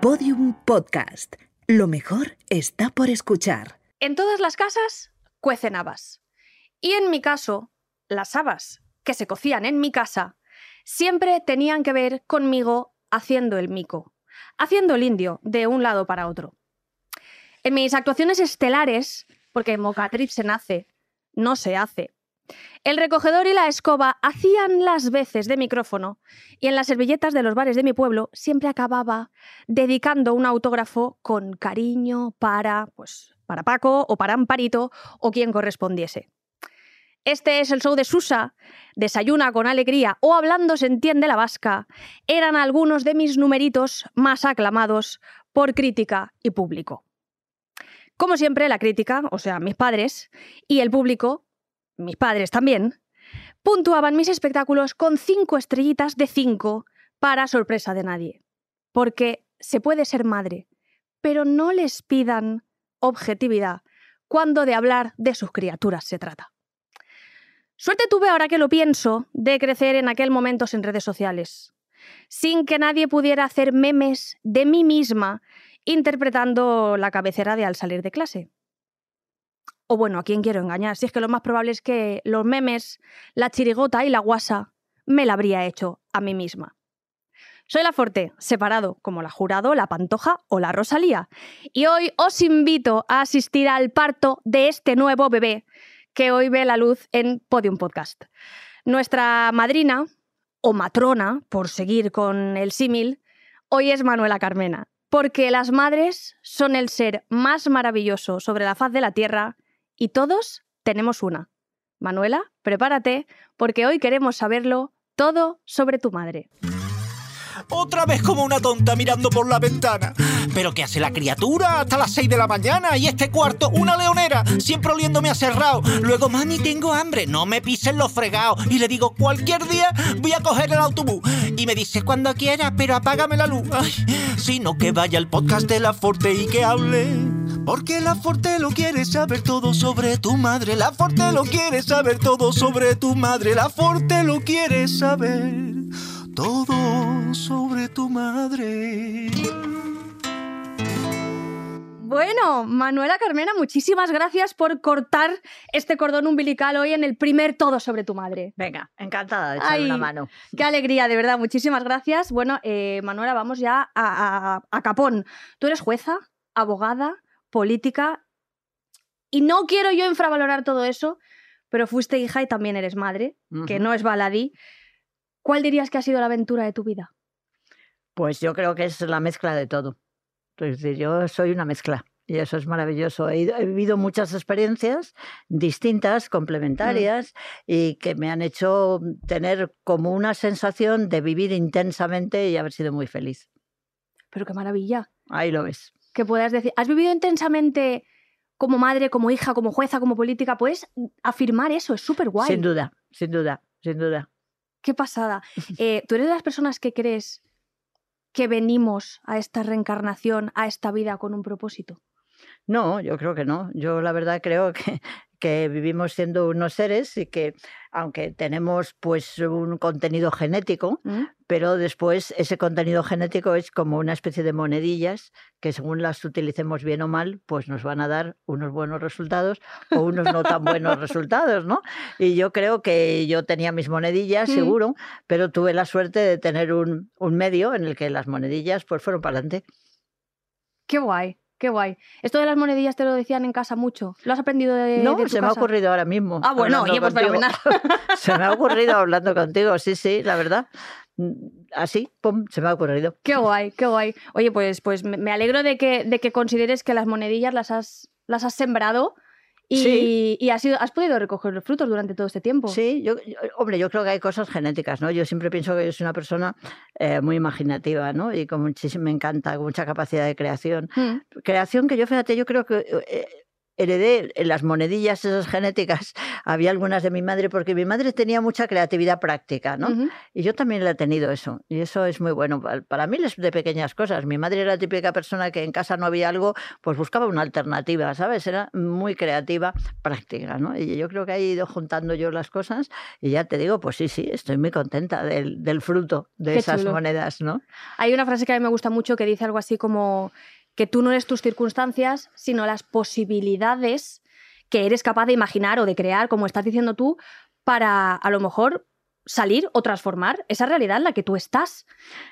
Podium Podcast. Lo mejor está por escuchar. En todas las casas cuecen habas. Y en mi caso, las habas que se cocían en mi casa siempre tenían que ver conmigo haciendo el mico, haciendo el indio de un lado para otro. En mis actuaciones estelares, porque Mocatriz se nace, no se hace, el recogedor y la escoba hacían las veces de micrófono y en las servilletas de los bares de mi pueblo siempre acababa dedicando un autógrafo con cariño para, pues, para Paco o para Amparito o quien correspondiese. Este es el show de Susa, Desayuna con alegría o Hablando se entiende la vasca. Eran algunos de mis numeritos más aclamados por crítica y público. Como siempre, la crítica, o sea, mis padres, y el público, mis padres también, puntuaban mis espectáculos con cinco estrellitas de cinco para sorpresa de nadie. Porque se puede ser madre, pero no les pidan objetividad cuando de hablar de sus criaturas se trata. Suerte tuve, ahora que lo pienso, de crecer en aquel momento en redes sociales, sin que nadie pudiera hacer memes de mí misma interpretando la cabecera de al salir de clase. O bueno, ¿a quién quiero engañar? Si es que lo más probable es que los memes, la chirigota y la guasa me la habría hecho a mí misma. Soy la Forte, separado como la Jurado, la Pantoja o la Rosalía. Y hoy os invito a asistir al parto de este nuevo bebé que hoy ve la luz en Podium Podcast. Nuestra madrina, o matrona, por seguir con el símil, hoy es Manuela Carmena, porque las madres son el ser más maravilloso sobre la faz de la tierra y todos tenemos una. Manuela, prepárate, porque hoy queremos saberlo todo sobre tu madre. Otra vez como una tonta mirando por la ventana. ¿Pero qué hace la criatura hasta las 6 de la mañana? Y este cuarto, una leonera, siempre oliéndome a cerrado. Luego, mami, tengo hambre, no me pisen los fregados. Y le digo, cualquier día voy a coger el autobús. Y me dice, cuando quiera, pero apágame la luz. Ay, sino que vaya al podcast de la Forte y que hable. Porque la Forte lo quiere saber todo sobre tu madre. La Forte lo quiere saber todo sobre tu madre. La Forte lo quiere saber todo sobre tu madre. Bueno, Manuela Carmena, muchísimas gracias por cortar este cordón umbilical hoy en el primer Todo sobre tu madre. Venga, encantada de echarle una mano. Qué alegría, de verdad, muchísimas gracias. Bueno, eh, Manuela, vamos ya a, a- a capón. Tú eres jueza, abogada, política, y no quiero yo infravalorar todo eso, pero fuiste hija y también eres madre, que no es baladí. ¿Cuál dirías que ha sido la aventura de tu vida? Pues yo creo que es la mezcla de todo. Es decir, yo soy una mezcla y eso es maravilloso. He, he vivido muchas experiencias distintas, complementarias y que me han hecho tener como una sensación de vivir intensamente y haber sido muy feliz. Pero qué maravilla. Ahí lo ves. Que puedas decir, ¿has vivido intensamente como madre, como hija, como jueza, como política? Puedes afirmar eso, es súper guay. Sin duda, sin duda, sin duda. Qué pasada. Eh, ¿Tú eres de las personas que crees que venimos a esta reencarnación, a esta vida con un propósito? No, yo creo que no. Yo la verdad creo que, que vivimos siendo unos seres y que aunque tenemos pues un contenido genético, ¿Mm? pero después ese contenido genético es como una especie de monedillas que según las utilicemos bien o mal, pues nos van a dar unos buenos resultados o unos no tan buenos resultados, ¿no? Y yo creo que yo tenía mis monedillas, Mm. seguro, pero tuve la suerte de tener un, un medio en el que las monedillas pues fueron para adelante. Qué guay, qué guay. Esto de las monedillas te lo decían en casa mucho. ¿Lo has aprendido de, No, de tu se me ha ocurrido ahora mismo. Ah, bueno, oye, pues fenomenal. Se me ha ocurrido hablando contigo, sí, sí, la verdad. Mm, Así, pum, se me ha ocurrido. Qué guay, qué guay. Oye, pues, pues me me alegro de que, de que consideres que las monedillas las has, las has sembrado y, Sí. y has, ido- has podido recoger los frutos durante todo este tiempo. Sí, yo, yo- hombre, yo creo que hay cosas genéticas, ¿no? Yo siempre pienso que yo soy una persona eh, muy imaginativa, ¿no? Y con me encanta, con mucha capacidad de creación. Mm. Creación que yo, fíjate, yo creo que eh, heredé las monedillas esas genéticas, había algunas de mi madre, porque mi madre tenía mucha creatividad práctica, ¿no? Y yo también le he tenido eso, y eso es muy bueno. Pa- Para mí es de pequeñas cosas. Mi madre era la típica persona que en casa no había algo, pues buscaba una alternativa, ¿sabes? Era muy creativa, práctica, ¿no? Y yo creo que he ido juntando yo las cosas y ya te digo, pues sí, sí, estoy muy contenta del, del fruto de Qué esas chulo. monedas, ¿no? Hay una frase que a mí me gusta mucho que dice algo así como que tú no eres tus circunstancias, sino las posibilidades que eres capaz de imaginar o de crear, como estás diciendo tú, para a lo mejor salir o transformar esa realidad en la que tú estás.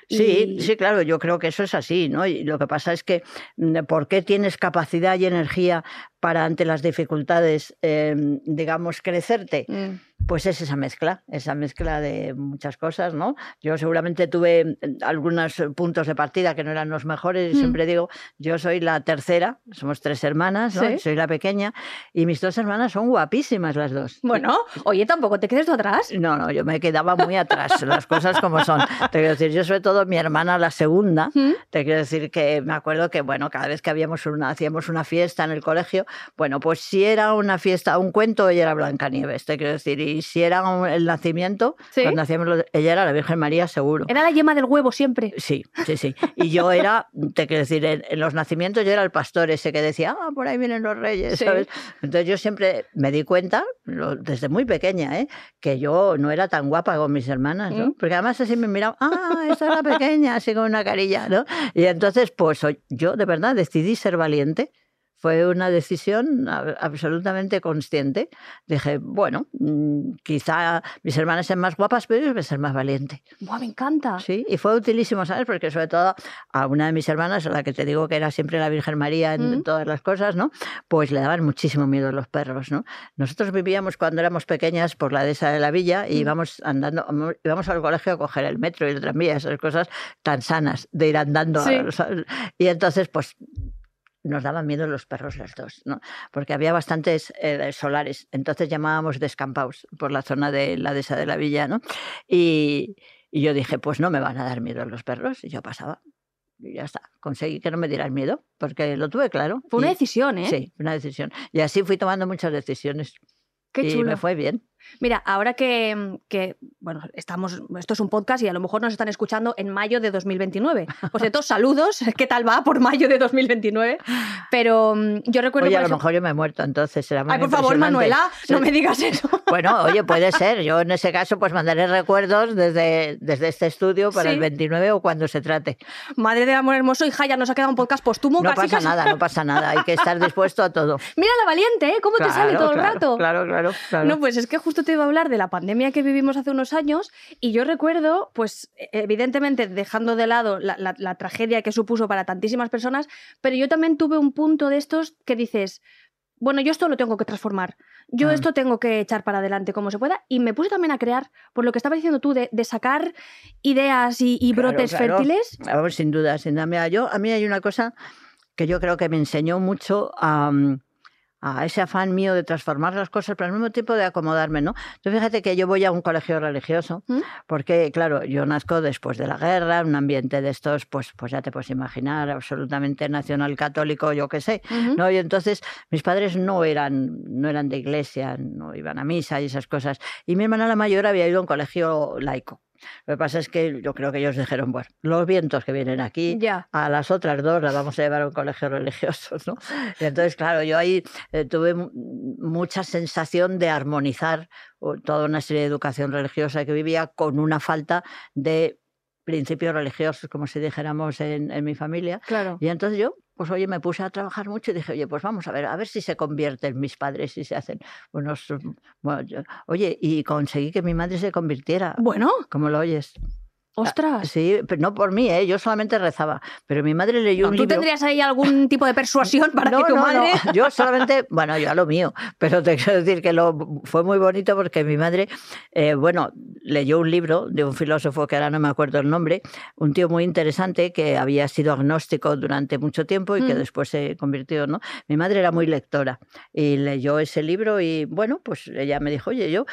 Sí, Y- sí, claro, yo creo que eso es así, ¿no? Y lo que pasa es que, mm, ¿por qué tienes capacidad y energía para ante las dificultades, eh, digamos, crecerte? Mm, Pues es esa mezcla, esa mezcla de muchas cosas, ¿no? Yo seguramente tuve mm, algunos eh, puntos de partida que no eran los mejores, y Mm. siempre digo, yo soy la tercera, somos tres hermanas, ¿no? Sí. Soy la pequeña, y mis dos hermanas son guapísimas las dos. Bueno, oye, tampoco te quedes tú atrás. No, no, yo me quedaba muy atrás, las cosas como son. Te quiero decir, yo sobre todo mi hermana, la segunda, Mm, te quiero decir que me acuerdo que, bueno, cada vez que habíamos una, hacíamos una fiesta en el colegio, bueno, pues si era una fiesta, un cuento, ella era Blancanieves, te quiero decir, y si era un- el nacimiento, ¿Sí? cuando hacíamos lo- ella era la Virgen María, seguro. Era la yema del huevo siempre. Sí, sí, sí. Y yo era, te quiero decir, en, en los nacimientos yo era el pastor ese que decía, ah, por ahí vienen los reyes, Sí. ¿sabes? Entonces yo siempre me di cuenta, lo- desde muy pequeña, ¿eh? que yo no era tan guapa con mis hermanas, ¿no? ¿Mm? Porque además así me miraban, ah, esta es la pequeña, así con una carilla, ¿no? Y entonces, pues yo de verdad decidí ser valiente. Fue una decisión a- absolutamente consciente. Dije, bueno, mm, quizá mis hermanas sean más guapas, pero yo voy a ser más valiente. Buah, me encanta. Sí, y fue utilísimo, ¿sabes? Porque sobre todo a una de mis hermanas, a la que te digo que era siempre la Virgen María en Mm. todas las cosas, ¿no? Pues le daban muchísimo miedo los perros, ¿no? Nosotros vivíamos cuando éramos pequeñas por la dehesa de la villa y Mm. íbamos andando, íbamos al colegio a coger el metro y el tranvía, esas cosas tan sanas de ir andando. a- Sí. ¿sabes? y entonces, pues nos daban miedo los perros las dos, ¿no? Porque había bastantes eh, solares, entonces llamábamos descampados por la zona de la dehesa de la villa, ¿no? Y, y yo dije, pues no me van a dar miedo los perros, y yo pasaba. Y ya está, conseguí que no me dieran miedo, porque lo tuve claro. Fue una y- decisión, ¿eh? Sí, una decisión. Y así fui tomando muchas decisiones. Qué y chulo. me fue bien. Mira, ahora que, que, bueno, estamos, esto es un podcast y a lo mejor nos están escuchando en mayo de 2029. Por cierto, saludos, ¿qué tal va por mayo de 2029? Pero mm, yo recuerdo... Oye, a lo ejemplo- mejor yo me he muerto, entonces será muy Ay, por favor. Manuela, no Sí. me digas eso. Bueno, oye, puede ser. Yo en ese caso pues mandaré recuerdos desde, desde este estudio para Sí. el 29 o cuando se trate. Madre del amor hermoso, hija, ya nos ha quedado un podcast póstumo. No casi, pasa casi. nada, no pasa nada. Hay que estar dispuesto a todo. Mira la valiente, ¿eh? ¿Cómo te sale Claro, todo el claro, rato? Claro, claro, claro. No, pues es que justo te iba a hablar de la pandemia que vivimos hace unos años y yo recuerdo, pues e- evidentemente dejando de lado la, la- la tragedia que supuso para tantísimas personas, pero yo también tuve un punto de estos que dices, bueno, yo esto lo tengo que transformar, yo Ah. esto tengo que echar para adelante como se pueda y me puse también a crear, por lo que estaba diciendo tú, de, de sacar ideas y, y Claro, brotes claro. fértiles. Sin duda, sin duda. Mira, yo, a mí hay una cosa que yo creo que me enseñó mucho a, a ese afán mío de transformar las cosas, pero al mismo tiempo de acomodarme, ¿no? Tú fíjate que yo voy a un colegio religioso, ¿Mm? porque, claro, yo nazco después de la guerra, en un ambiente de estos, pues, pues ya te puedes imaginar, absolutamente nacional católico, yo qué sé. ¿no? Y entonces mis padres no eran, no eran de iglesia, no iban a misa y esas cosas. Y mi hermana la mayor había ido a un colegio laico. Lo que pasa es que yo creo que ellos dijeron, bueno, los vientos que vienen aquí, Ya. a las otras dos las vamos a llevar a un colegio religioso, ¿no? Y entonces, claro, yo ahí eh, tuve mu- mucha sensación de armonizar toda una serie de educación religiosa que vivía con una falta de principios religiosos, como si dijéramos en, en mi familia. Claro. Y entonces yo, pues oye, me puse a trabajar mucho y dije, oye, pues vamos a ver, a ver si se convierten mis padres y se hacen unos... mm, bueno, yo- oye, y conseguí que mi madre se convirtiera. Bueno, ¿Cómo lo oyes? Ostras. Sí, pero no por mí, ¿eh? yo solamente rezaba. Pero mi madre leyó No, un ¿Tú libro. tendrías ahí algún tipo de persuasión para que tu no, madre... no, Yo solamente, bueno, yo a lo mío, pero te quiero decir que lo, fue muy bonito porque mi madre, eh, bueno, leyó un libro de un filósofo que ahora no me acuerdo el nombre, un tío muy interesante que había sido agnóstico durante mucho tiempo y que Mm. después se convirtió, ¿no? Mi madre era muy lectora y leyó ese libro y, bueno, pues ella me dijo, oye, yo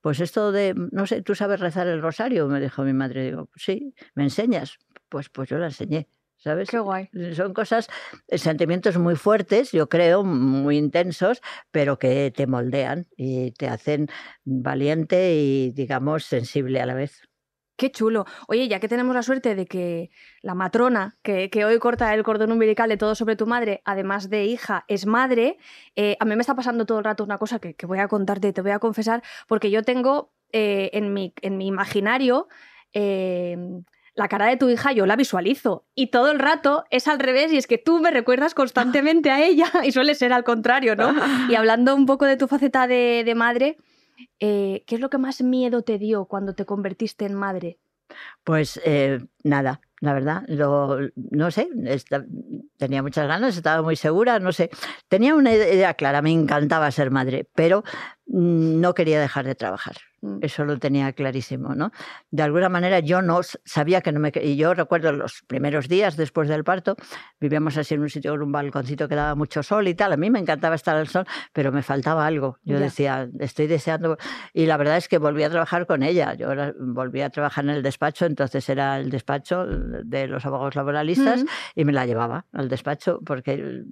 pues esto de, no sé, ¿tú sabes rezar el rosario? Me dijo mi madre. Digo, sí, ¿me enseñas? Pues, pues yo la enseñé. ¿sabes? Qué guay. Son cosas, eh, sentimientos muy fuertes, yo creo, muy intensos, pero que te moldean y te hacen valiente y, digamos, sensible a la vez. Qué chulo. Oye, ya que tenemos la suerte de que la matrona, que, que hoy corta el cordón umbilical de todo sobre tu madre, además de hija, es madre, eh, a mí me está pasando todo el rato una cosa que, que voy a contarte, te voy a confesar, porque yo tengo eh, en, mi, en mi imaginario eh, la cara de tu hija, yo la visualizo. Y todo el rato es al revés, y es que tú me recuerdas constantemente a ella, y suele ser al contrario, ¿no? Y hablando un poco de tu faceta de, de madre. Eh, ¿Qué es lo que más miedo te dio cuando te convertiste en madre? Pues eh, nada, la verdad, no sé, tenía muchas ganas, estaba muy segura, no sé, tenía una idea clara, me encantaba ser madre, pero no quería dejar de trabajar. Mm. Eso lo tenía clarísimo, ¿no? De alguna manera yo no sabía que no me... Y yo recuerdo los primeros días después del parto, vivíamos así en un sitio con un balconcito que daba mucho sol y tal. A mí me encantaba estar al sol, pero me faltaba algo. Yo Ya. decía, estoy deseando... Y la verdad es que volví a trabajar con ella. Yo volví a trabajar en el despacho, entonces era el despacho de los abogados laboralistas Mm. y me la llevaba al despacho porque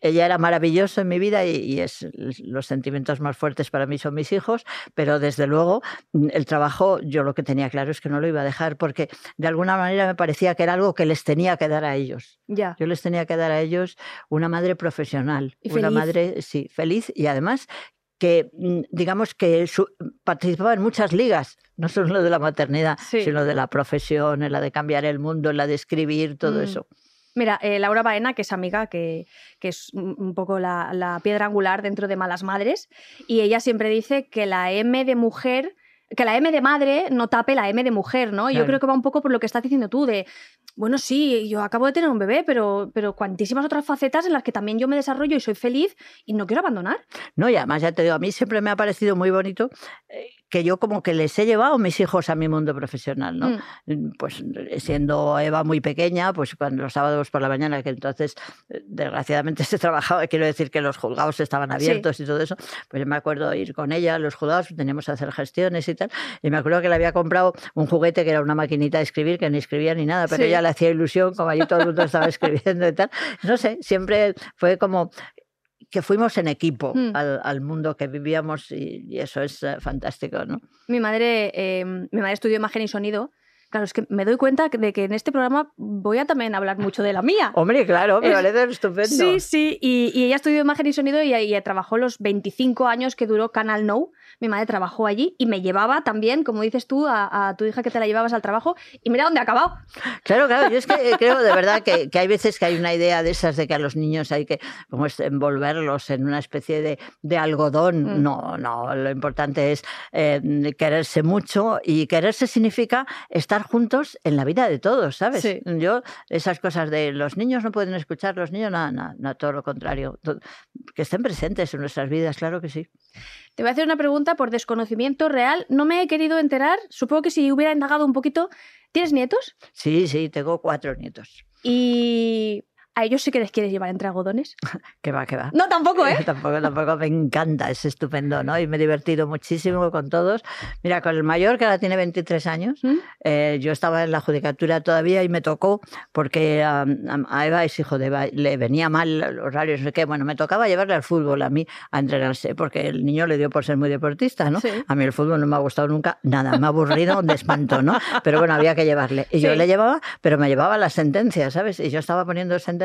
ella era maravillosa en mi vida y, y es los sentimientos más fuertes para mí son mis hijos, pero desde luego mm, el trabajo yo lo que tenía claro es que no lo iba a dejar porque de alguna manera me parecía que era algo que les tenía que dar a ellos. Ya. Yo les tenía que dar a ellos una madre profesional, Y una feliz. madre, sí, feliz y además que, mm, digamos, que su- participaba en muchas ligas, no solo de la maternidad, Sí. sino de la profesión, en la de cambiar el mundo, en la de escribir, todo Mm. eso. Mira, eh, Laura Baena, que es amiga, que, que es un poco la, la piedra angular dentro de Malas Madres, y ella siempre dice que la M de mujer, que la M de madre no tape la M de mujer, ¿no? Y yo Claro. creo que va un poco por lo que estás diciendo tú, de, bueno, sí, yo acabo de tener un bebé, pero, pero cuantísimas otras facetas en las que también yo me desarrollo y soy feliz y no quiero abandonar. No, y además ya te digo, a mí siempre me ha parecido muy bonito eh, que yo como que les he llevado mis hijos a mi mundo profesional, ¿no? Mm, Pues eh, siendo Eva muy pequeña, pues cuando los sábados por la mañana, que entonces eh, desgraciadamente se trabajaba, quiero decir que los juzgados estaban Sí. abiertos y todo eso, pues yo me acuerdo ir con ella a los juzgados, teníamos que hacer gestiones y tal, y me acuerdo que le había comprado un juguete que era una maquinita de escribir, que ni escribía ni nada, pero Sí. ella le hacía ilusión, como allí todo el mundo estaba escribiendo y tal. No sé, siempre fue como que fuimos en equipo Mm. al, al mundo que vivíamos y, y eso es eh, fantástico, ¿no? Mi madre, eh, mi madre estudió imagen y sonido. Claro, es que me doy cuenta de que en este programa voy a también hablar mucho de la mía. Hombre, claro, me Es- parece estupendo. Sí, sí, y, y ella estudió imagen y sonido y, y trabajó los 25 años que duró Canal No. Mi madre trabajó allí y me llevaba también, como dices tú, a, a tu hija que te la llevabas al trabajo y mira dónde ha acabado. Claro, claro, yo es que eh, creo de verdad que, que hay veces que hay una idea de esas de que a los niños hay que como es, envolverlos en una especie de, de algodón. Mm. No, no, lo importante es eh, quererse mucho y quererse significa estar juntos en la vida de todos, ¿sabes? Sí. Yo, esas cosas de los niños no pueden escuchar, los niños, nada, nada, nada, todo lo contrario. Que estén presentes en nuestras vidas, claro que sí. Te voy a hacer una pregunta por desconocimiento real. No me he querido enterar. Supongo que si hubiera indagado un poquito. ¿Tienes nietos? Sí, sí, tengo cuatro nietos. Y a ellos sí que les quieres llevar entre algodones. Que va, que va. No, tampoco, ¿eh? tampoco, tampoco me encanta, es estupendo, ¿no? Y me he divertido muchísimo con todos. Mira, con el mayor, que ahora tiene 23 años, ¿Mm? eh, yo estaba en la judicatura todavía y me tocó, porque a, a Eva es hijo de Eva, le venía mal el horario, no sé qué, bueno, me tocaba llevarle al fútbol a mí a entrenarse, porque el niño le dio por ser muy deportista, ¿no? Sí. A mí el fútbol no me ha gustado nunca, nada, me ha aburrido de espanto, ¿no? Pero bueno, había que llevarle. Y yo Sí. le llevaba, pero me llevaba las sentencias, ¿sabes? Y yo estaba poniendo sentencias.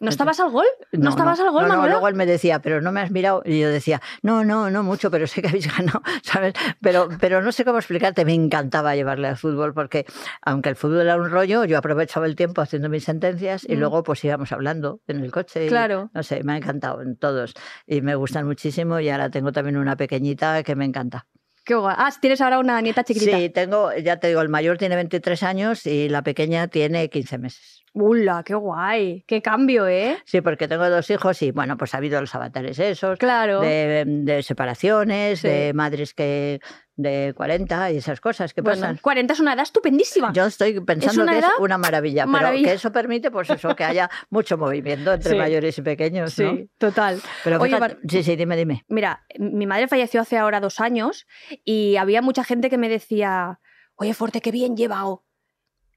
¿No estabas al gol? ¿No, estabas al gol, no, no, Manuela? luego él me decía, pero no me has mirado. Y yo decía, no, no, no mucho, pero sé que habéis ganado, ¿sabes? Pero, pero no sé cómo explicarte, me encantaba llevarle al fútbol, porque aunque el fútbol era un rollo, yo aprovechaba el tiempo haciendo mis sentencias y Mm. luego pues íbamos hablando en el coche. y, Claro. no sé, me ha encantado en todos. Y me gustan muchísimo y ahora tengo también una pequeñita que me encanta. Qué guay. Ah, tienes ahora una nieta chiquitita. Sí, tengo, ya te digo, el mayor tiene 23 años y la pequeña tiene 15 meses. ¡Ula, qué guay! ¡Qué cambio, eh! Sí, porque tengo dos hijos y bueno, pues ha habido los avatares esos, Claro. de, de separaciones, Sí. de madres que de 40 y esas cosas que Bueno, pasan. 40 es una edad estupendísima. Yo estoy pensando que es una maravilla, maravilla. pero que eso permite, pues eso, que haya mucho movimiento entre Sí. mayores y pequeños, sí, ¿no? total. Pero Oye, fíjate- sí, sí, dime, dime. Mira, mi madre falleció hace ahora dos años y había mucha gente que me decía, oye, Forte, qué bien llevado.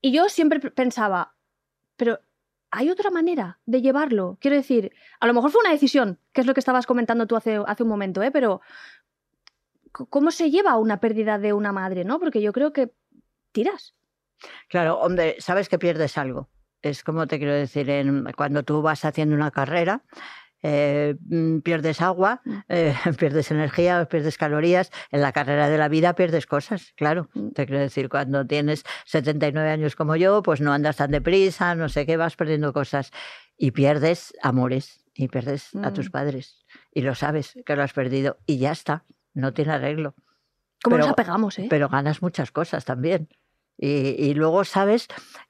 Y yo siempre pensaba, pero ¿hay otra manera de llevarlo? Quiero decir, a lo mejor fue una decisión, que es lo que estabas comentando tú hace, hace un momento, ¿eh? pero ¿cómo se lleva una pérdida de una madre? ¿no? Porque yo creo que tiras. Claro, hombre, sabes que pierdes algo. Es como te quiero decir, en, cuando tú vas haciendo una carrera, eh, mm, pierdes agua, Mm. eh, pierdes energía, pierdes calorías. En la carrera de la vida pierdes cosas, claro. Mm. Te quiero decir, cuando tienes 79 años como yo, pues no andas tan deprisa, no sé qué, vas perdiendo cosas y pierdes amores y pierdes a tus padres. Y lo sabes que lo has perdido y ya está, no tiene arreglo ¿Cómo nos Pero- apegamos, eh? pero ganas muchas cosas también. Y, y luego sabes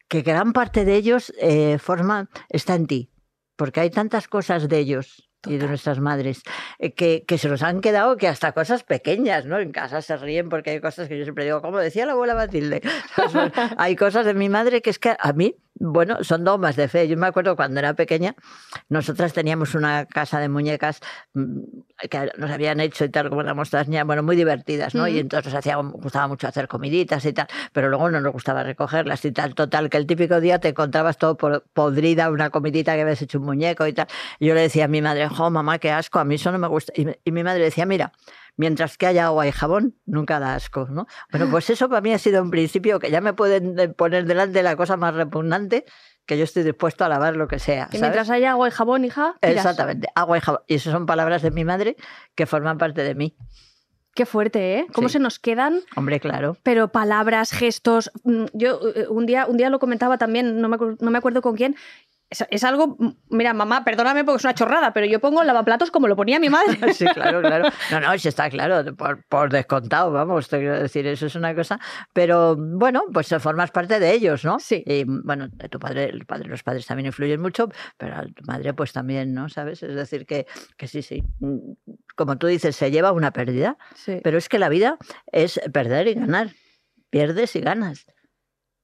que gran parte de ellos eh, forman, está en ti, porque hay tantas cosas de ellos y de nuestras madres eh, que, que se nos han quedado que hasta cosas pequeñas, ¿no? En casa se ríen porque hay cosas que yo siempre digo, como decía la abuela Matilde, hay cosas de mi madre que es que a mí, bueno, son dogmas de fe. Yo me acuerdo cuando era pequeña, nosotras teníamos una casa de muñecas mm, que nos habían hecho y tal, como éramos todas niñas, bueno, muy divertidas, ¿no? Y entonces nos hacía, gustaba mucho hacer comiditas y tal, pero luego no nos gustaba recogerlas y tal. Total, que el típico día te encontrabas todo por- podrida, una comidita que habías hecho un muñeco y tal. Y yo le decía a mi madre, jo, mamá, qué asco, a mí eso no me gusta. Y mi madre decía, mira, mientras que haya agua y jabón, nunca da asco, ¿no? Bueno, pues eso para mí ha sido un principio que ya me pueden eh, poner delante la cosa más repugnante que yo estoy dispuesto a lavar lo que sea. Que ¿sabes? mientras haya agua y jabón, hija, tiras. Exactamente, agua y jabón. Y eso son palabras de mi madre que forman parte de mí. Qué fuerte, ¿eh? ¿Cómo Sí. se nos quedan? Hombre, claro. Pero palabras, gestos. mm, Yo eh, un día, un día lo comentaba también, no me, no me acuerdo con quién. Es, es algo. Mira, mamá, perdóname porque es una chorrada, pero yo pongo lavaplatos como lo ponía mi madre. Sí, claro, claro. No, no, sí está claro, por, por descontado, vamos, te quiero decir, eso es una cosa. Pero bueno, pues formas parte de ellos, ¿no? Sí. Y bueno, de tu padre, el padre, los padres también influyen mucho, pero a tu madre, pues también, ¿no? ¿Sabes? Es decir, que, que sí, sí. Mm, Como tú dices, se lleva una pérdida, Sí. pero es que la vida es perder y ganar. Pierdes y ganas.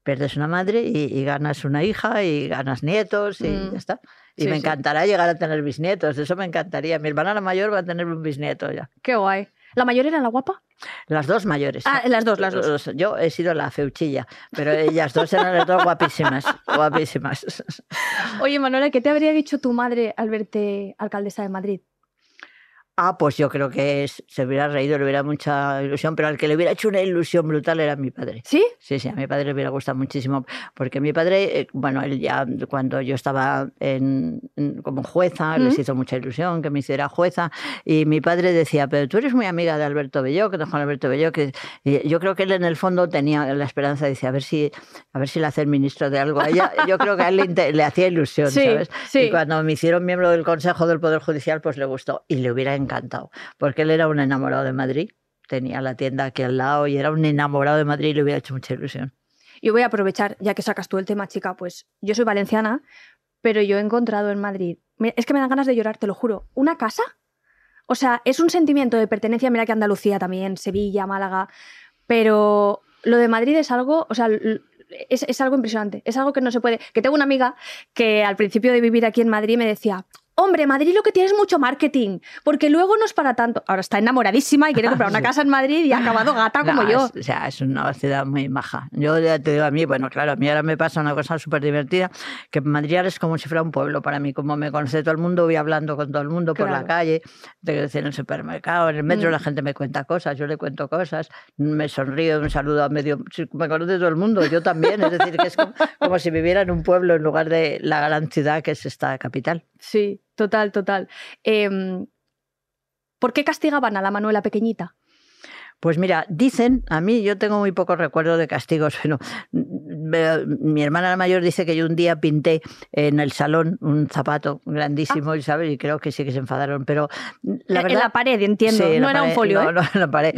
Pierdes una madre y, y ganas una hija y ganas nietos y Mm. ya está. Y Sí, me sí. encantará llegar a tener bisnietos, eso me encantaría. Mi hermana la mayor va a tener un bisnieto ya. Qué guay. ¿La mayor era la guapa? Las dos mayores. Ah, las dos, las dos. Yo he sido la feuchilla, pero ellas dos eran las dos guapísimas, guapísimas. Oye, Manuela, ¿qué te habría dicho tu madre al verte alcaldesa de Madrid? Ah, pues yo creo que es- se hubiera reído, le hubiera mucha ilusión, pero al que le hubiera hecho una ilusión brutal era mi padre. ¿Sí? Sí, sí, a mi padre le hubiera gustado muchísimo, porque mi padre, eh, bueno, él ya cuando yo estaba en, como jueza, les ¿Mm? hizo mucha ilusión que me hiciera jueza, y mi padre decía, pero tú eres muy amiga de Alberto Belló, que de Juan Alberto Belló, que y yo creo que él en el fondo tenía la esperanza, dice, a ver si, a ver si le hacen ministro de algo. A ella, yo creo que a él le, le hacía ilusión, Sí, ¿sabes? sí. Y cuando me hicieron miembro del Consejo del Poder Judicial, pues le gustó y le hubiera encantado, porque él era un enamorado de Madrid. Tenía la tienda aquí al lado y era un enamorado de Madrid y le hubiera hecho mucha ilusión. Yo voy a aprovechar, ya que sacas tú el tema, chica, pues yo soy valenciana, pero yo he encontrado en Madrid, es que me dan ganas de llorar, te lo juro, una casa. O sea, es un sentimiento de pertenencia, mira que Andalucía también, Sevilla, Málaga, pero lo de Madrid es algo, o sea, es, es algo impresionante, es algo que no se puede. Que tengo una amiga que al principio de vivir aquí en Madrid me decía, hombre, Madrid lo que tiene es mucho marketing, porque luego no es para tanto. Ahora está enamoradísima y quiere comprar una casa en Madrid y ha acabado gata como No, yo. es- o sea, es una ciudad muy maja. Yo ya te digo a mí, bueno, claro, a mí ahora me pasa una cosa súper divertida, que Madrid ahora es como si fuera un pueblo para mí. Como me conoce todo el mundo, voy hablando con todo el mundo por la calle, en el supermercado, en el metro, Mm. la gente me cuenta cosas, yo le cuento cosas, me sonrío, me saludo a medio... Me conoce todo el mundo, yo también. Es decir, que es como, como si viviera en un pueblo en lugar de la gran ciudad que es esta capital. Sí, total, total. Em, ¿Por qué castigaban a la Manuela pequeñita? Pues mira, dicen, a mí yo tengo muy poco recuerdo de castigos, pero mi hermana mayor dice que yo un día pinté en el salón un zapato grandísimo, y ¿sabes? Y creo que sí que se enfadaron, pero la verdad... en la pared, entiendo. Sí, no era un folio, no, ¿eh? no, en la pared.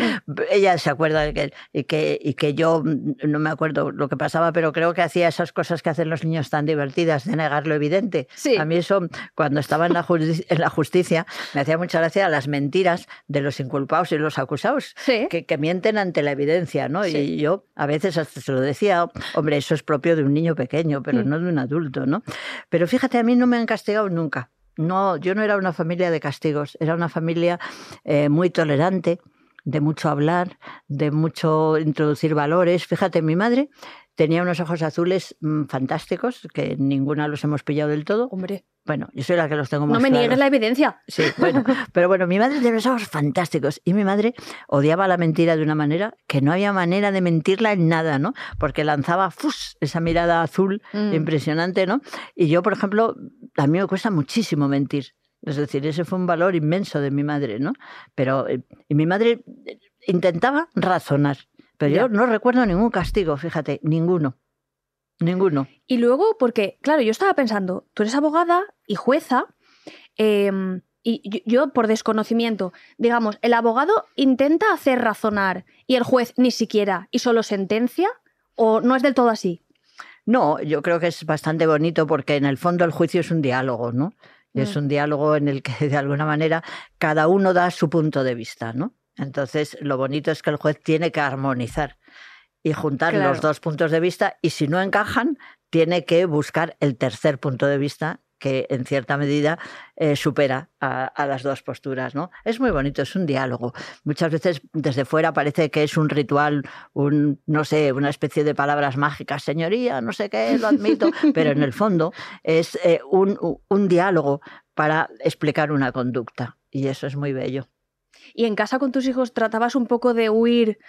Ella se acuerda de que, y, que, y que yo no me acuerdo lo que pasaba, pero creo que hacía esas cosas que hacen los niños tan divertidas, de negar lo evidente. Sí. A mí eso, cuando estaba en la, justi- en la justicia, me hacía mucha gracia las mentiras de los inculpados y los acusados Sí. que, que mienten ante la evidencia, ¿no? Sí. Y yo a veces hasta se lo decía, hombre, eso es propio de un niño pequeño, pero Mm. no de un adulto, ¿no? Pero fíjate, a mí no me han castigado nunca. No, yo no era una familia de castigos, era una familia eh, muy tolerante, de mucho hablar, de mucho introducir valores. Fíjate, mi madre tenía unos ojos azules mm, fantásticos, que ninguna los hemos pillado del todo. Hombre, Bueno, yo soy la que los tengo más no me claros. niegues la evidencia. Sí, bueno, pero bueno, mi madre tenía unos ojos fantásticos y mi madre odiaba la mentira de una manera que no había manera de mentirla en nada, ¿no? Porque lanzaba ¡fus! esa mirada azul Mm. impresionante, ¿no? Y yo, por ejemplo, a mí me cuesta muchísimo mentir. Es decir, ese fue un valor inmenso de mi madre, ¿no? Pero eh, y mi madre eh, intentaba razonar, pero Ya. yo no recuerdo ningún castigo, fíjate, ninguno. Ninguno. Y luego, porque, claro, yo estaba pensando, tú eres abogada y jueza, em, y yo, yo, por desconocimiento, digamos, el abogado intenta hacer razonar y el juez ni siquiera y solo sentencia, o no es del todo así. No, yo creo que es bastante bonito porque en el fondo el juicio es un diálogo, ¿no? Y es Mm. un diálogo en el que de alguna manera cada uno da su punto de vista, ¿no? Entonces, lo bonito es que el juez tiene que armonizar y juntar Claro. los dos puntos de vista y si no encajan, tiene que buscar el tercer punto de vista que en cierta medida eh, supera a, a las dos posturas, ¿no? Es muy bonito, es un diálogo. Muchas veces desde fuera parece que es un ritual, un, no sé, una especie de palabras mágicas, señoría, no sé qué, lo admito, pero en el fondo es eh, un diálogo para explicar una conducta y eso es muy bello. Y en casa con tus hijos tratabas un poco de huir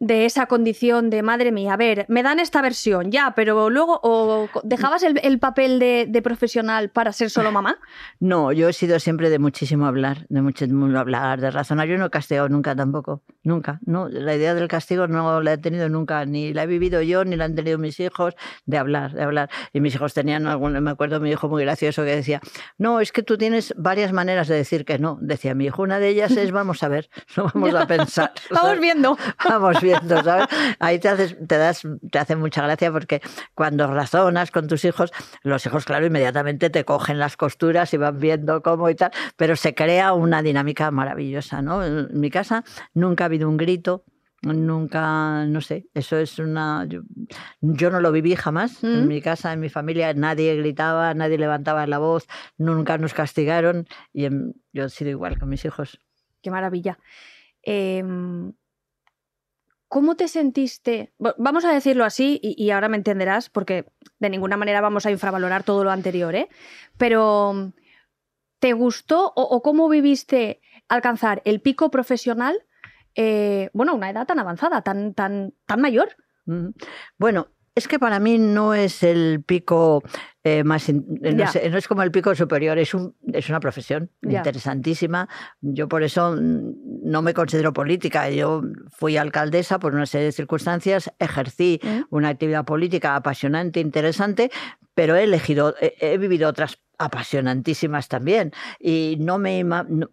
de esa condición de madre mía, a ver, me dan esta versión, ya, pero luego, o dejabas el, el papel de, de profesional para ser solo mamá. No, yo he sido siempre de muchísimo hablar, de muchísimo hablar, de razonar. Yo no he castigado nunca tampoco, nunca. No, la idea del castigo no la he tenido nunca, ni la he vivido yo, ni la han tenido mis hijos, de hablar, de hablar. Y mis hijos tenían, algún, me acuerdo mi hijo muy gracioso que decía, no, es que tú tienes varias maneras de decir que no. Decía mi hijo, una de ellas es vamos a ver, no vamos a pensar. Vamos viendo. Vamos viendo, ¿sabes? Ahí te, haces, te, das, te hace mucha gracia porque cuando razonas con tus hijos, los hijos, claro, inmediatamente te cogen las costuras y van viendo cómo y tal, pero se crea una dinámica maravillosa, ¿no? En mi casa nunca ha habido un grito. Nunca, no sé, eso es una... Yo, yo no lo viví jamás. En ¿Mm? mi casa, en mi familia, nadie gritaba, nadie levantaba la voz, nunca nos castigaron y en- yo he sido igual con mis hijos. Qué maravilla. Em, ¿Cómo te sentiste? Vamos a decirlo así y, ahora me entenderás porque de ninguna manera vamos a infravalorar todo lo anterior, ¿eh? Pero ¿te gustó o, cómo viviste alcanzar el pico profesional? eh, bueno, una edad tan avanzada, tan, tan, tan mayor. Bueno, es que para mí no es el pico eh, más. eh, no, sé, no es como el pico superior, es, un, es una profesión Ya. interesantísima. Yo por eso mm, no me considero política. Yo fui alcaldesa por una serie de circunstancias, ejercí ¿eh? una actividad política apasionante, interesante, pero he elegido, he, he vivido otras apasionantísimas también. Y no me,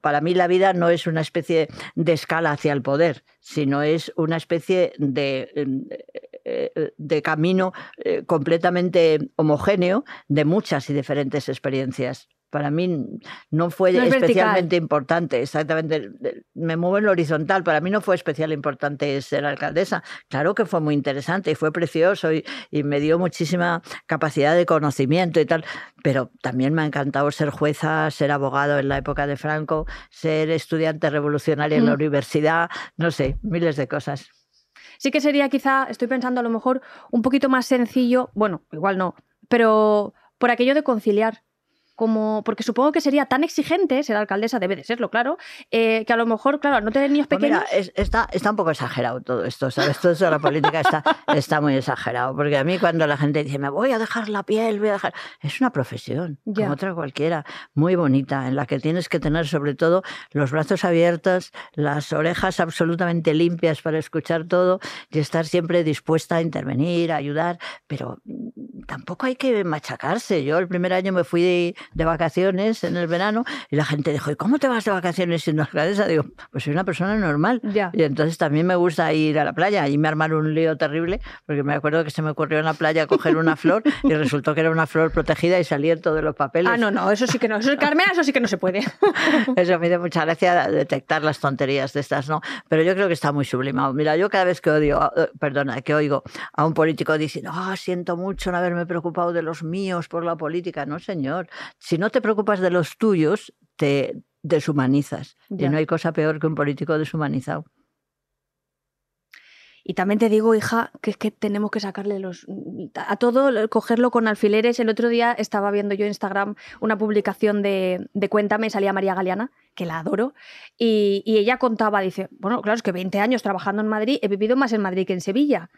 para mí la vida no es una especie de escala hacia el poder, sino es una especie de, eh, eh, de camino eh, completamente homogéneo de muchas y diferentes experiencias. Para mí no fue No es vertical. especialmente importante, exactamente. Me muevo en lo horizontal. Para mí no fue especial importante ser alcaldesa. Claro que fue muy interesante y fue precioso y, y me dio muchísima capacidad de conocimiento y tal. Pero también me ha encantado ser jueza, ser abogado en la época de Franco, ser estudiante revolucionaria en la Mm. universidad, no sé, miles de cosas. Sí que sería quizá, estoy pensando a lo mejor, un poquito más sencillo, bueno, igual no, pero por aquello de conciliar. Como, porque supongo que sería tan exigente ser alcaldesa, debe de serlo, claro, eh, que a lo mejor, claro, no tener niños Pues pequeños. mira, es- está, está un poco exagerado todo esto, ¿sabes? Todo eso de la política está, está muy exagerado. Porque a mí cuando la gente dice, me voy a dejar la piel, voy a dejar... Es una profesión, Ya. como otra cualquiera, muy bonita, en la que tienes que tener sobre todo los brazos abiertos, las orejas absolutamente limpias para escuchar todo y estar siempre dispuesta a intervenir, a ayudar, pero mm, tampoco hay que machacarse. Yo el primer año me fui de, de vacaciones en el verano y la gente dijo, ¿y cómo te vas de vacaciones siendo alcaldesa? Digo, pues soy una persona normal. Ya. Y entonces también me gusta ir a la playa. Y me armaron un lío terrible, porque me acuerdo que se me ocurrió en la playa coger una flor y resultó que era una flor protegida y salí en todos los papeles. Ah, no, no, eso sí que no. Eso, Carmena, eso sí que no se puede. Eso me da mucha gracia detectar las tonterías de estas, ¿no? Pero yo creo que está muy sublimado. Mira, yo cada vez que odio, eh, perdona, que oigo a un político diciendo, ah, siento mucho no haberme preocupado de los míos por la política. No, señor. Si no te preocupas de los tuyos, te deshumanizas. Ya. Y no hay cosa peor que un político deshumanizado. Y también te digo, hija, que es que tenemos que sacarle los. a todo, cogerlo con alfileres. El otro día estaba viendo yo en Instagram una publicación de, de Cuéntame, salía María Galeana, que la adoro, y, y ella contaba, dice, bueno, claro, es que 20 años trabajando en Madrid, he vivido más en Madrid que en Sevilla.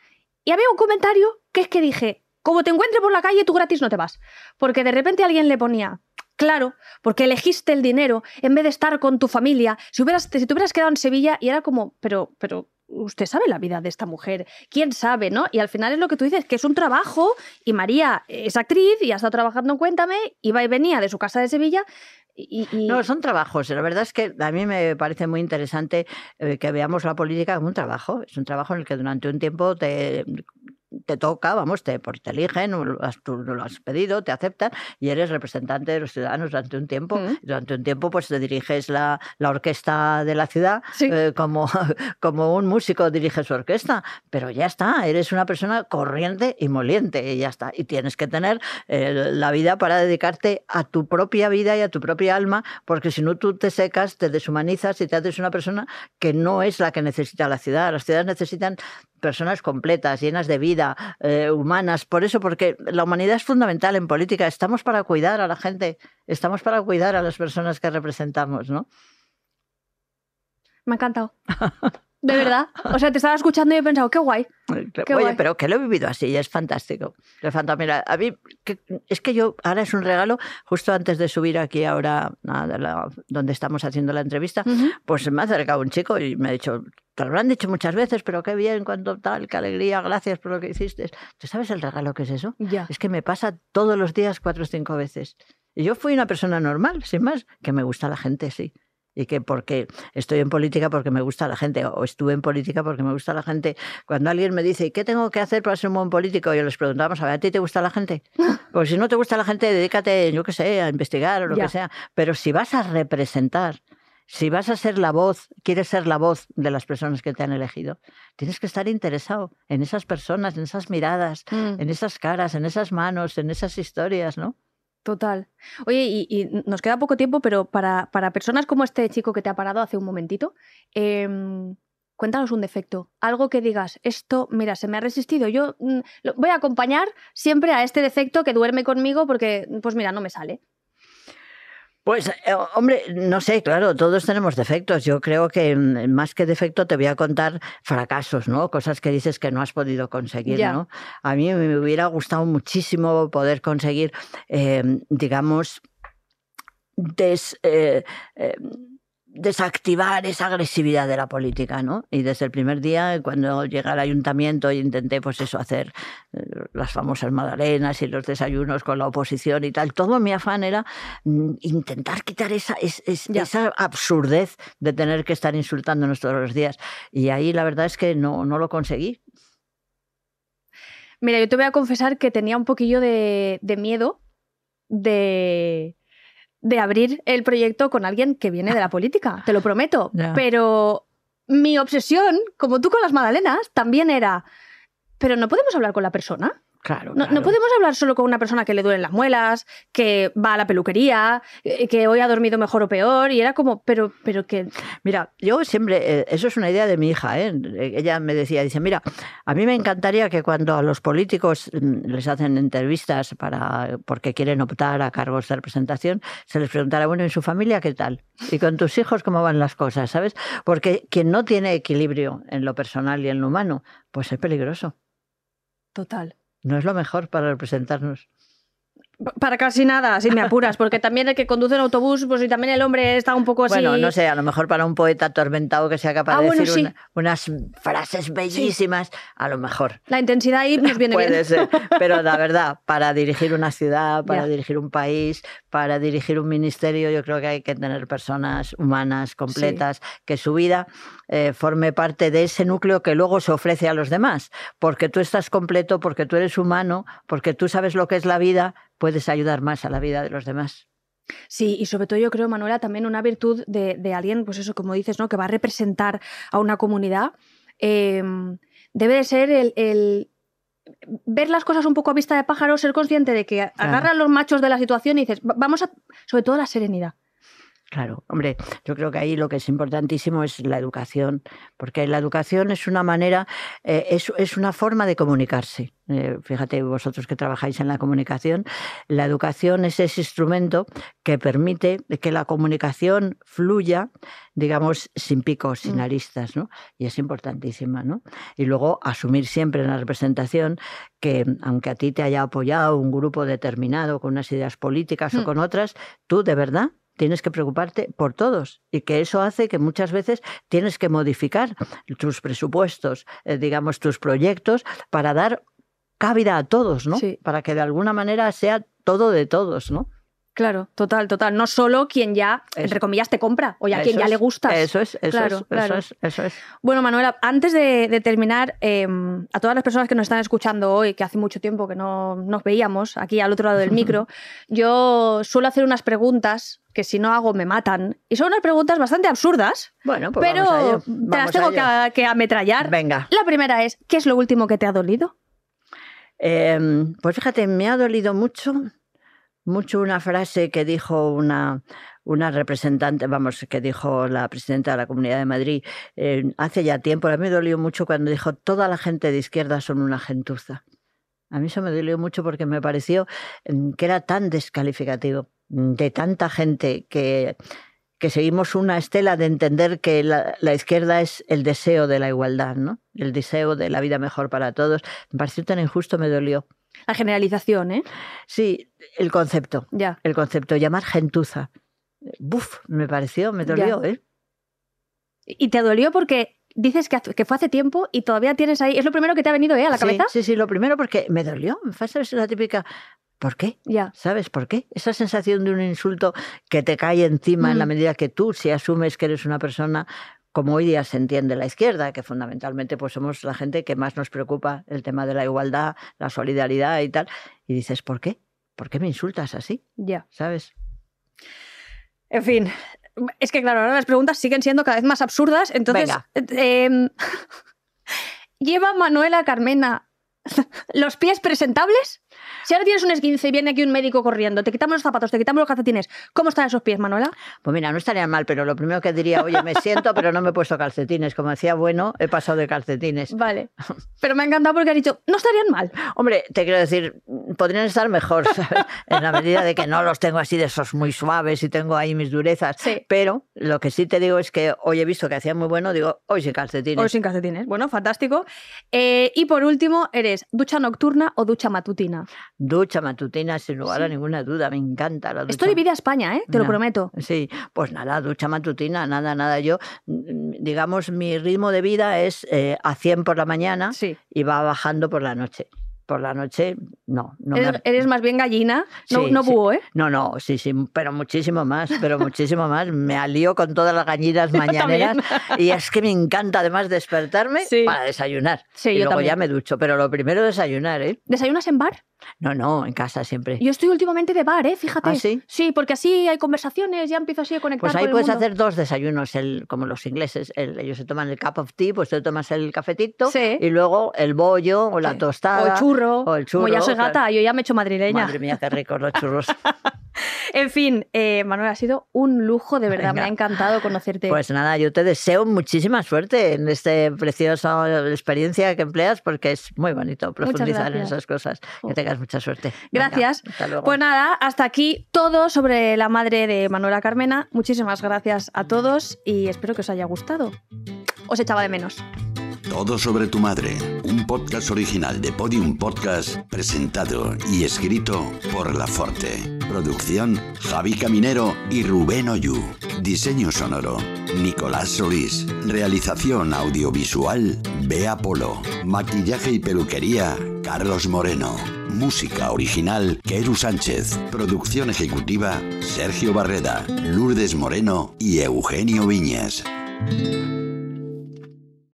Y había un comentario que es que dije, como te encuentre por la calle, tú gratis no te vas. Porque de repente alguien le ponía, claro, porque elegiste el dinero en vez de estar con tu familia. Si, hubieras, te hubieras quedado en Sevilla y era como, pero, pero usted sabe la vida de esta mujer, quién sabe, ¿no? Y al final es lo que tú dices, que es un trabajo y María es actriz y ha estado trabajando Cuéntame, iba y venía de su casa de Sevilla. Y, y- No, son trabajos. La verdad es que a mí me parece muy interesante eh, que veamos la política como un trabajo. Es un trabajo en el que durante un tiempo te, te toca, vamos, te, te eligen, tú lo has pedido, te aceptan y eres representante de los ciudadanos durante un tiempo. Mm. Durante un tiempo, pues te diriges la, la orquesta de la ciudad Sí. eh, como, como un músico dirige su orquesta, pero ya está, eres una persona corriente y moliente y ya está. Y tienes que tener eh, la vida para dedicarte a tu propia vida y a tu propia alma, porque si no tú te secas, te deshumanizas y te haces una persona que no es la que necesita la ciudad. Las ciudades necesitan personas completas, llenas de vida, eh, humanas. Por eso, porque la humanidad es fundamental en política. Estamos para cuidar a la gente, estamos para cuidar a las personas que representamos, ¿no? Me ha encantado. De verdad. O sea, te estaba escuchando y he pensado, qué guay. Qué Oye, guay. pero que lo he vivido así y es fantástico. Es fantástico. Mira, a mí, que- es que yo, ahora es un regalo, justo antes de subir aquí ahora, a la- donde estamos haciendo la entrevista, Ujú. pues me ha acercado un chico y me ha dicho, te lo habrán dicho muchas veces, pero qué bien, cuánto tal, qué alegría, gracias por lo que hiciste. ¿Tú sabes el regalo que es eso? Ya. Es que me pasa todos los días cuatro o cinco veces. Y yo fui una persona normal, sin más, que me gusta la gente, sí. Y que porque estoy en política porque me gusta la gente, o estuve en política porque me gusta la gente. Cuando alguien me dice, ¿y qué tengo que hacer para ser un buen político? Yo les pregunto, vamos a ver, ¿a ti te gusta la gente? Pues si no te gusta la gente, dedícate, yo qué sé, a investigar o lo Ya. que sea. Pero si vas a representar, si vas a ser la voz, quieres ser la voz de las personas que te han elegido, tienes que estar interesado en esas personas, en esas miradas, Mm. en esas caras, en esas manos, en esas historias, ¿no? Total. Oye, y, nos queda poco tiempo, pero para, para personas como este chico que te ha parado hace un momentito, em, cuéntanos un defecto. Algo que digas, esto, mira, se me ha resistido. Yo mm, lo- voy a acompañar siempre a este defecto que duerme conmigo porque, pues mira, no me sale. Pues, eh, hombre, no sé, claro, todos tenemos defectos. Yo creo que mm, más que defecto te voy a contar fracasos, ¿no? Cosas que dices que no has podido conseguir. ¿no? A mí me hubiera gustado muchísimo poder conseguir, eh, digamos, des- eh, eh, desactivar esa agresividad de la política, ¿no? Y desde el primer día, cuando llegué al ayuntamiento intenté, pues eso, hacer eh, las famosas magdalenas y los desayunos con la oposición y tal, todo mi afán era mm, intentar quitar esa, es- esa absurdez de tener que estar insultándonos todos los días. Y ahí la verdad es que no, no lo conseguí. Mira, yo te voy a confesar que tenía un poquillo de, de miedo de, de abrir el proyecto con alguien que viene de la política, te lo prometo. Pero mi obsesión, como tú con las magdalenas, también era, pero no podemos hablar con la persona. Claro, No, podemos hablar solo con una persona que le duelen las muelas, que va a la peluquería, eh, que hoy ha dormido mejor o peor, y era como, pero, pero que... Mira, yo siempre, eh, eso es una idea de mi hija, ¿eh? ella me decía, dice, mira, a mí me encantaría que cuando a los políticos mm, les hacen entrevistas para, porque quieren optar a cargos de representación, se les preguntara, bueno, ¿en su familia qué tal? Y con tus hijos cómo van las cosas, ¿sabes? Porque quien no tiene equilibrio en lo personal y en lo humano, pues es peligroso. Total. No es lo mejor para representarnos. Pa- Para casi nada, si me apuras, porque también el que conduce el autobús, pues y también el hombre está un poco así... Bueno, no sé, a lo mejor para un poeta atormentado que sea capaz Ah, de bueno, decir sí. una- unas frases bellísimas, a lo mejor. La intensidad ahí nos viene Puede bien. ser, pero la verdad, para dirigir una ciudad, para Ya. dirigir un país, para dirigir un ministerio, yo creo que hay que tener personas humanas, completas, que su vida eh, forme parte de ese núcleo que luego se ofrece a los demás. Porque tú estás completo, porque tú eres humano, porque tú sabes lo que es la vida, puedes ayudar más a la vida de los demás. Sí, y sobre todo yo creo, Manuela, también una virtud de, de alguien, pues eso, como dices, ¿no? Que va a representar a una comunidad, eh, debe de ser el, el ver las cosas un poco a vista de pájaro, ser consciente de que agarran los machos de la situación y dices, "Va- vamos a, sobre todo la serenidad. Claro, hombre, yo creo que ahí lo que es importantísimo es la educación, porque la educación es una manera, eh, es, es, una forma de comunicarse. Eh, fíjate, vosotros que trabajáis en la comunicación, la educación es ese instrumento que permite que la comunicación fluya, digamos, sin picos, sin mm. aristas, ¿no? Y es importantísima, ¿no? Y luego asumir siempre en la representación que, aunque a ti te haya apoyado un grupo determinado con unas ideas políticas o mm. con otras, tú de verdad tienes que preocuparte por todos y que eso hace que muchas veces tienes que modificar tus presupuestos, eh, digamos, tus proyectos para dar cabida a todos, ¿no? Para que de alguna manera sea todo de todos, ¿no? Claro, total, total. No solo quien ya, entre comillas, te compra o ya quien ya le gusta. Eso es, eso, es, eso es, eso es. Bueno, Manuela, antes de, terminar, em, a todas las personas que nos están escuchando hoy, que hace mucho tiempo que no nos veíamos aquí al otro lado del micro, yo suelo hacer unas preguntas que si no hago me matan. Y son unas preguntas bastante absurdas. Bueno, pues pero te las tengo que, que, ametrallar. Venga. La primera es, ¿qué es lo último que te ha dolido? Em, pues fíjate, me ha dolido mucho mucho una frase que dijo una, una representante, vamos, que dijo la presidenta de la Comunidad de Madrid eh, hace ya tiempo. A mí me dolió mucho cuando dijo, toda la gente de izquierda son una gentuza. A mí eso me dolió mucho porque me pareció mm, que era tan descalificativo de tanta gente que, que seguimos una estela de entender que la, la, izquierda es el deseo de la igualdad, ¿no? el deseo de la vida mejor para todos. Me pareció tan injusto, me dolió. La generalización, ¿eh? Sí, el concepto. Ya. El concepto, llamar gentuza. Buf, me pareció, me dolió, ¿eh? Y te dolió porque dices que, fue hace tiempo y todavía tienes ahí. Es lo primero que te ha venido ¿eh? a la cabeza. Sí, sí, lo primero porque me dolió. Me es la típica. ¿Por qué? Ya. ¿Sabes por qué? Esa sensación de un insulto que te cae encima en la mm. medida que tú, si asumes que eres una persona como hoy día se entiende la izquierda, que fundamentalmente pues somos la gente que más nos preocupa el tema de la igualdad, la solidaridad y tal. Y dices, ¿por qué? ¿Por qué me insultas así? Ya. ¿Sabes? En fin, es que claro, ahora las preguntas siguen siendo cada vez más absurdas. Entonces, em, ¿lleva Manuela Carmena los pies presentables? Si ahora tienes un esguince y viene aquí un médico corriendo, te quitamos los zapatos, te quitamos los calcetines, ¿cómo están esos pies, Manuela? Pues mira, no estarían mal, pero lo primero que diría, oye, me siento, pero no me he puesto calcetines. Como decía, bueno, he pasado de calcetines. Vale. Pero me ha encantado porque ha dicho, no estarían mal. Hombre, te quiero decir, podrían estar mejor, ¿sabes? En la medida de que no los tengo así de esos muy suaves y tengo ahí mis durezas. Sí. Pero lo que sí te digo es que hoy he visto que hacía muy bueno, digo, hoy sin calcetines. Hoy sin calcetines. Bueno, fantástico. Eh, y por último, ¿eres ducha nocturna o ducha matutina? Ducha matutina, sin lugar a ninguna duda, me encanta la ducha. Esto divide a España, ¿eh? te lo prometo. Sí, pues nada, ducha matutina, nada, nada. Yo, mm, digamos, mi ritmo de vida es eh, a 100 por la mañana y va bajando por la noche por la noche, no. no ¿Eres, más bien gallina, no, no búho, ¿eh? No, no, sí, sí, pero muchísimo más, pero muchísimo más. Me alío con todas las gallinas mañaneras y es que me encanta además despertarme para desayunar. y luego ya me ducho, pero lo primero desayunar, ¿eh? ¿Desayunas en bar? No, no, en casa siempre. Yo estoy últimamente de bar, ¿eh? Fíjate. ¿Ah, sí? Sí, porque así hay conversaciones, ya empiezo así a conectar Pues ahí puedes hacer dos desayunos, el, como los ingleses. ellos se toman el cup of tea, pues tú tomas el cafetito y luego el bollo o la tostada. O el churro. O el churro. Como ya soy gata, yo ya me he hecho madrileña. Madre mía, qué ricos los churros. en fin, eh, Manuel, ha sido un lujo, de verdad. Me ha encantado conocerte. Pues nada, yo te deseo muchísima suerte en esta preciosa experiencia que empleas porque es muy bonito profundizar en esas cosas. Que tengas mucha suerte. Gracias. Pues nada, hasta aquí todo sobre la madre de Manuela Carmena. Muchísimas gracias a todos y espero que os haya gustado. Os echaba de menos. Todo sobre tu madre, un podcast original de Podium Podcast, presentado y escrito por La Forte. Producción Javi Caminero y Rubén Oyu. Diseño sonoro Nicolás Solís. Realización audiovisual Bea Polo. Maquillaje y peluquería Carlos Moreno. Música original Keru Sánchez. Producción ejecutiva Sergio Barreda, Lourdes Moreno y Eugenio Viñas.